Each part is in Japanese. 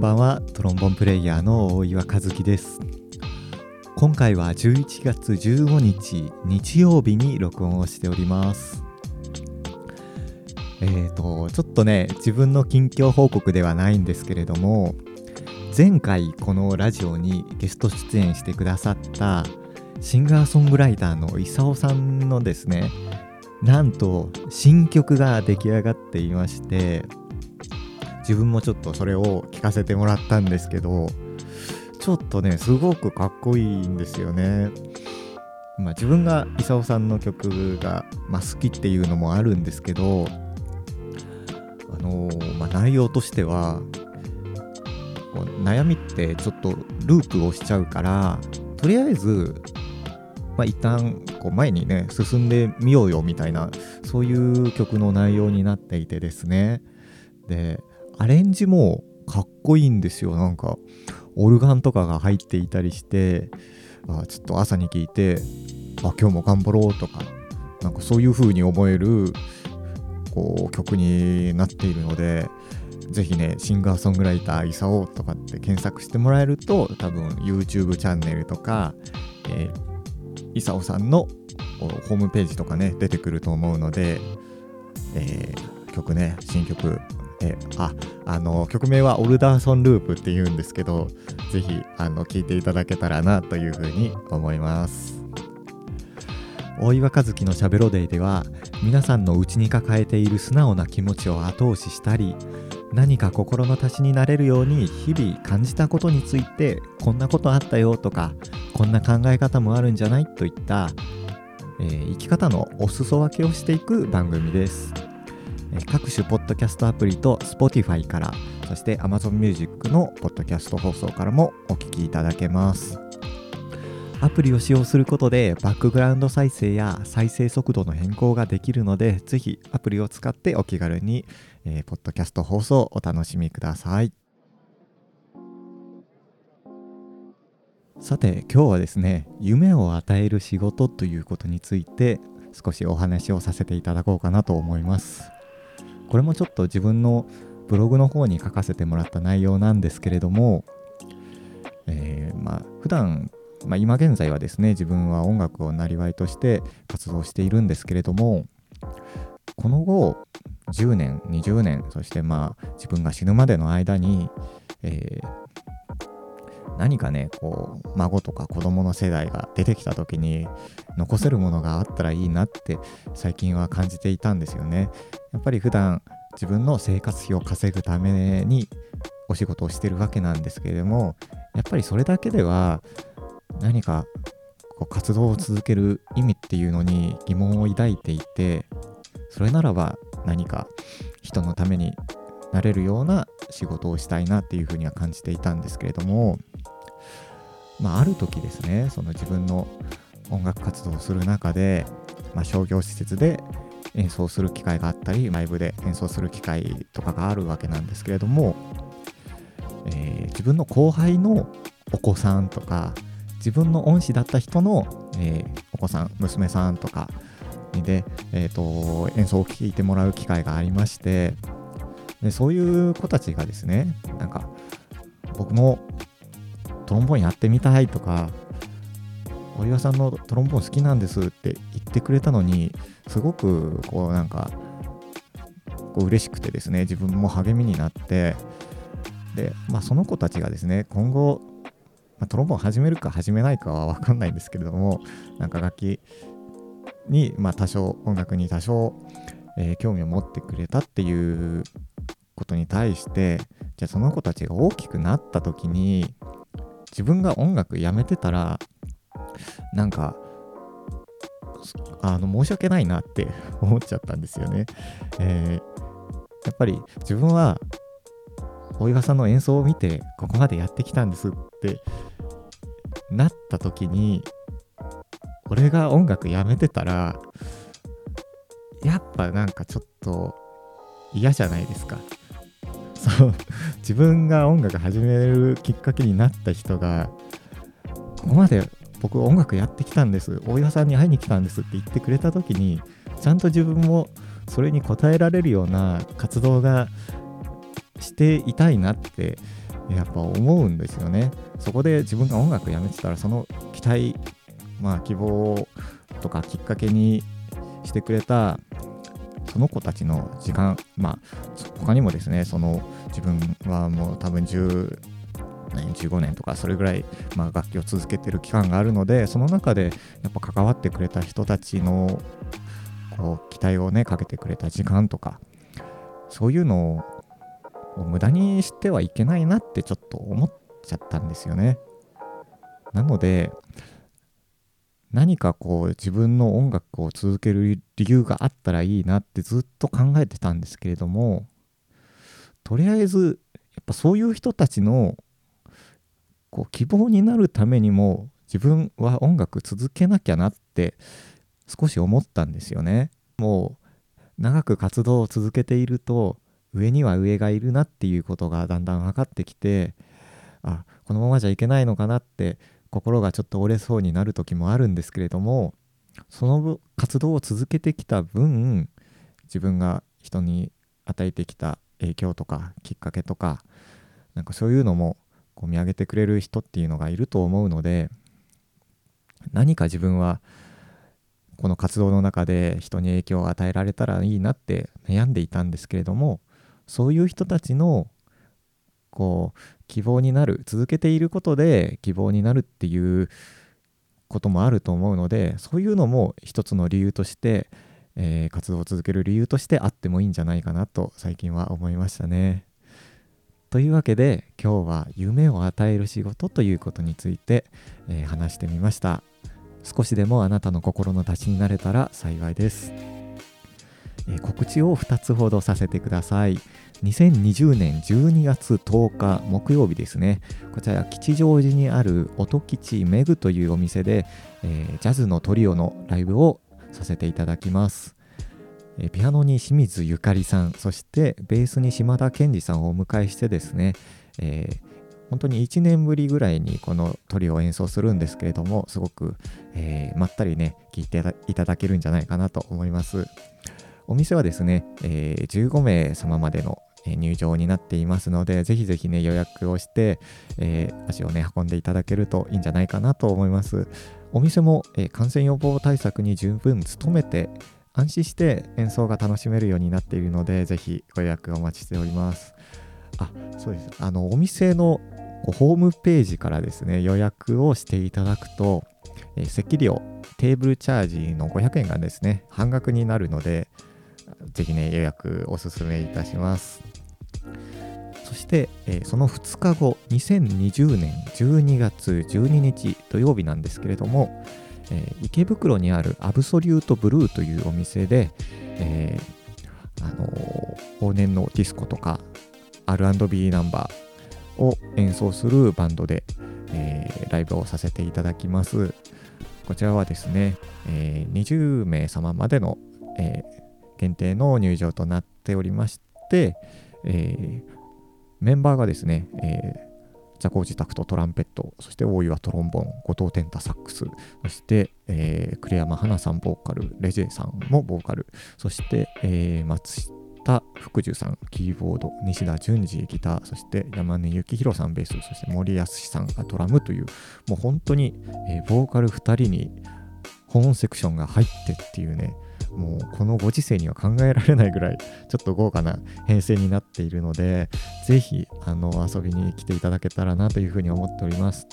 んばんは。トロンボンプレイヤーの大岩和樹です。今回は11月15日日曜日に録音をしております。えーとちょっとね自分の近況報告ではないんですけれども前回このラジオにゲスト出演してくださったシンガーソングライターの功さんのですねなんと新曲が出来上がっていまして自分もちょっとそれを聞かせてもらったんですけどちょっとねすごくかっこいいんですよね。まあ、自分が功さんの曲が、まあ、好きっていうのもあるんですけどあのー、まあ、内容としてはこう悩みってちょっとループをしちゃうからとりあえずまあ、一旦こう前にね進んでみようよみたいなそういう曲の内容になっていてですねでアレンジもかっこいいんですよ。なんかオルガンとかが入っていたりしてあちょっと朝に聞いてあ今日も頑張ろうとかなんかそういう風に思えるこう曲になっているのでぜひねシンガーソングライターイサオとかって検索してもらえると多分 YouTube チャンネルとか、えー、イサオさんのホームページとかね出てくると思うので、えー、曲ね新曲えああの曲名はオルダーソンループっていうんですけどぜひあの聴いていただけたらなというふうに思います。大岩和樹のしゃべろデイでは皆さんの内に抱えている素直な気持ちを後押ししたり何か心の足しになれるように日々感じたことについてこんなことあったよとかこんな考え方もあるんじゃないといった、えー、生き方のお裾分けをしていく番組です、各種ポッドキャストアプリと Spotify からそして Amazon Music のポッドキャスト放送からもお聴きいただけます。アプリを使用することでバックグラウンド再生や再生速度の変更ができるのでぜひアプリを使ってお気軽に、えー、ポッドキャスト放送をお楽しみください。さて今日はですね夢を与える仕事ということについて少しお話をさせていただこうかなと思います。これもちょっと自分のブログの方に書かせてもらった内容なんですけれども、えー、まあ普段まあ、今現在はですね自分は音楽をなりわいとして活動しているんですけれどもこの後10年20年そしてまあ自分が死ぬまでの間に、えー、何かねこう孫とか子供の世代が出てきた時に残せるものがあったらいいなって最近は感じていたんですよね。やっぱり普段自分の生活費を稼ぐためにお仕事をしてるわけなんですけれどもやっぱりそれだけでは何かこう活動を続ける意味っていうのに疑問を抱いていてそれならば何か人のためになれるような仕事をしたいなっていうふうには感じていたんですけれども、まあ、ある時ですねその自分の音楽活動をする中で、まあ、商業施設で演奏する機会があったりライブで演奏する機会とかがあるわけなんですけれども、えー、自分の後輩のお子さんとか自分の恩師だった人の、えー、お子さん娘さんとかで、えーと、演奏を聴いてもらう機会がありましてでそういう子たちがですねなんか僕もトロンボーンやってみたいとかお岩さんのトロンボーン好きなんですって言ってくれたのにすごくこうなんかこう嬉しくてですね自分も励みになってで、まあ、その子たちがですね今後まあ、トロンボーン始めるか始めないかは分かんないんですけれどもなんか楽器に、まあ、多少音楽に多少、えー、興味を持ってくれたっていうことに対してじゃあその子たちが大きくなった時に自分が音楽やめてたらなんかあの申し訳ないなって 思っちゃったんですよね。えー、やっぱり自分は大岩さんの演奏を見てここまでやってきたんですってなった時に俺が音楽やめてたらやっぱなんかちょっと嫌じゃないですかそう。自分が音楽始めるきっかけになった人がここまで僕音楽やってきたんです。大岩さんに会いに来たんですって言ってくれた時にちゃんと自分もそれに応えられるような活動がしていたいなって、やっぱ思うんですよね。そこで自分が音楽やめてたらその期待まあ希望とかきっかけにしてくれたその子たちの時間まあ他にもですねその自分はもう多分10年15年とかそれぐらい、まあ、楽器を続けてる期間があるのでその中でやっぱ関わってくれた人たちのこう期待をねかけてくれた時間とかそういうのを無駄にしてはいけないなってちょっと思っちゃったんですよね。なので何かこう自分の音楽を続ける理由があったらいいなってずっと考えてたんですけれどもとりあえずやっぱそういう人たちのこう希望になるためにも自分は音楽続けなきゃなって少し思ったんですよね。もう長く活動を続けていると上には上がいるなっていうことがだんだん分かってきてあこのままじゃいけないのかなって心がちょっと折れそうになる時もあるんですけれどもその活動を続けてきた分自分が人に与えてきた影響とかきっかけとかなんかそういうのもこう見上げてくれる人っていうのがいると思うので何か自分はこの活動の中で人に影響を与えられたらいいなって悩んでいたんですけれどもそういう人たちのこう希望になる続けていることで希望になるっていうこともあると思うのでそういうのも一つの理由として、えー、活動を続ける理由としてあってもいいんじゃないかなと最近は思いましたね。というわけで今日は夢を与える仕事ということについて、えー、話してみました。少しでもあなたの心の足しになれたら幸いです。えー、告知を2つほどさせてください。2020年12月10日木曜日ですね。こちら吉祥寺にある音吉メグというお店で、えー、ジャズのトリオのライブをさせていただきます、えー、ピアノに清水ゆかりさんそしてベースに島田健二さんをお迎えしてですね、えー、本当に1年ぶりぐらいにこのトリオを演奏するんですけれどもすごく、えまったりね聴いていただけるんじゃないかなと思います。お店はですね、え15名様までの入場になっていますので、ぜひぜひね、予約をして、えー、足をね、運んでいただけるといいんじゃないかなと思います。お店も、えー、感染予防対策に十分努めて、安心して演奏が楽しめるようになっているので、ぜひご予約お待ちしております。あ、そうです。あの、お店のホームページからですね、予約をしていただくと、えー、席料、テーブルチャージの500円がですね、半額になるので、ぜひね、予約おすすめいたします。そして、えー、その2日後、2020年12月12日土曜日なんですけれども、えー、池袋にあるアブソリュートブルーというお店で、えー、あの、往年のディスコとか R&B ナンバーを演奏するバンドで、え、ライブをさせていただきます。こちらはですね、え、20名様までの、えー、限定の入場となっておりまして、えー、メンバーがですね、えー、ジャコウジタクトトランペット、そして大岩トロンボン、後藤天太サックス、そして、えー、栗山花さんボーカル、レジェさんもボーカル、そして、えー、松下福寿さんキーボード、西田淳二ギター、そして山根幸宏さんベース、そして森康さんがドラムという、もう本当に、えー、ボーカル2人にホーンセクションが入ってっていうね、もうこのご時世には考えられないぐらいちょっと豪華な編成になっているのでぜひ遊びに来ていただけたらなというふうに思っております。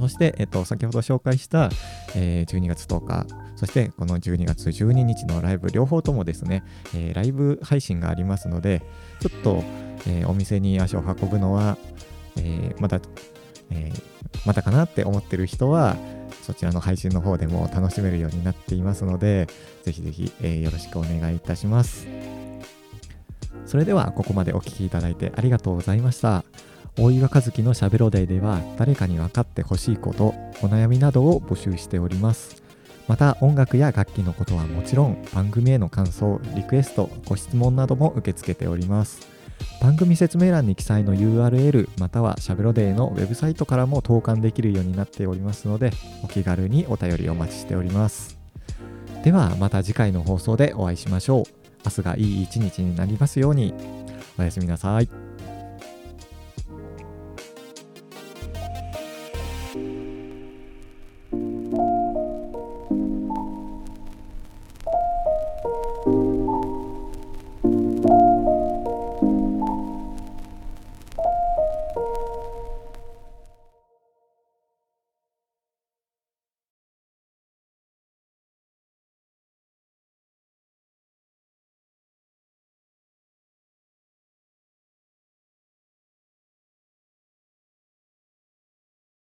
そして、えっと、先ほど紹介した、えー、12月10日そしてこの12月12日のライブ両方ともですね、えー、ライブ配信がありますのでちょっと、えー、お店に足を運ぶのは、えまだ、えまだかなって思ってる人はそちらの配信の方でも楽しめるようになっていますので、ぜひぜひ、えー、よろしくお願いいたします。それではここまでお聴きいただいてありがとうございました。大岩和樹のしゃべろデイでは誰かに分かってほしいこと、お悩みなどを募集しております。また音楽や楽器のことはもちろん番組への感想、リクエスト、ご質問なども受け付けております。番組説明欄に記載の URL またはしゃべろデーのウェブサイトからも投函できるようになっておりますのでお気軽にお便りお待ちしております。ではまた次回の放送でお会いしましょう。明日がいい一日になりますように。おやすみなさい。